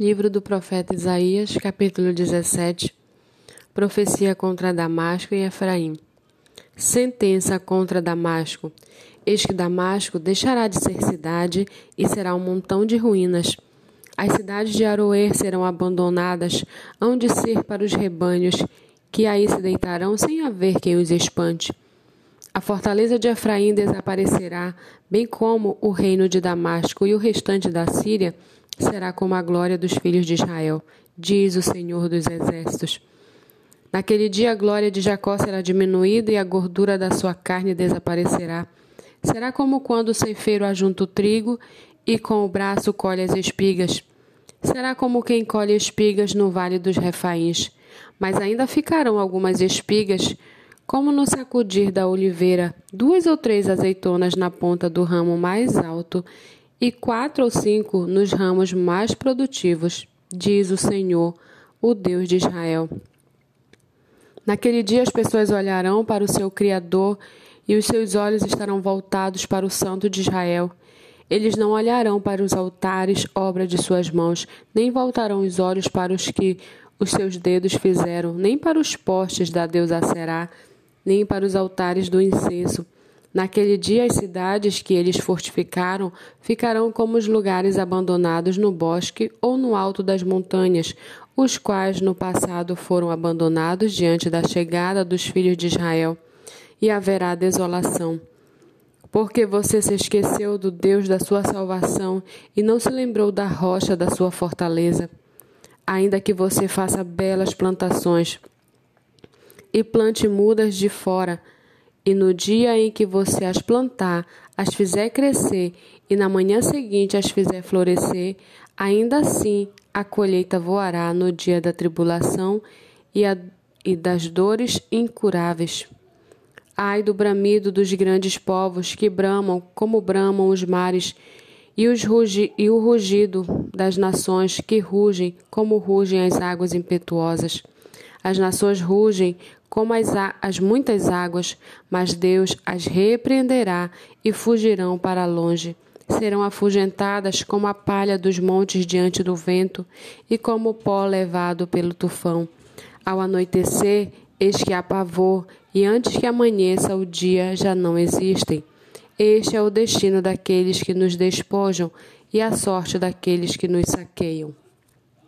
Livro do profeta Isaías, capítulo 17. Profecia contra Damasco e Efraim. Sentença contra Damasco. Eis que Damasco deixará de ser cidade e será um montão de ruínas. As cidades de Aroer serão abandonadas, hão de ser para os rebanhos, que aí se deitarão sem haver quem os espante. A fortaleza de Efraim desaparecerá, bem como o reino de Damasco e o restante da Síria será como a glória dos filhos de Israel, diz o Senhor dos Exércitos. Naquele dia a glória de Jacó será diminuída e a gordura da sua carne desaparecerá. Será como quando o ceifeiro ajunta o trigo e com o braço colhe as espigas. Será como quem colhe espigas no vale dos refaíns. Mas ainda ficarão algumas espigas, como no sacudir da oliveira, duas ou três azeitonas na ponta do ramo mais alto e quatro ou cinco nos ramos mais produtivos, diz o Senhor, o Deus de Israel. Naquele dia as pessoas olharão para o seu Criador e os seus olhos estarão voltados para o Santo de Israel. Eles não olharão para os altares, obra de suas mãos, nem voltarão os olhos para os que os seus dedos fizeram, nem para os postes da deusa Será, nem para os altares do incenso Naquele dia, as cidades que eles fortificaram ficarão como os lugares abandonados no bosque ou no alto das montanhas, os quais no passado foram abandonados diante da chegada dos filhos de Israel, e haverá desolação. Porque você se esqueceu do Deus da sua salvação e não se lembrou da rocha da sua fortaleza. Ainda que você faça belas plantações e plante mudas de fora, e no dia em que você as plantar, as fizer crescer, e na manhã seguinte as fizer florescer, ainda assim a colheita voará no dia da tribulação e, a, e das dores incuráveis. Ai do bramido dos grandes povos que bramam como bramam os mares, e, os rugi, e o rugido das nações que rugem como rugem as águas impetuosas. As nações rugem como as, as muitas águas, mas Deus as repreenderá e fugirão para longe. Serão afugentadas como a palha dos montes diante do vento e como o pó levado pelo tufão. Ao anoitecer, eis que há pavor, e antes que amanheça o dia já não existem. Este é o destino daqueles que nos despojam e a sorte daqueles que nos saqueiam.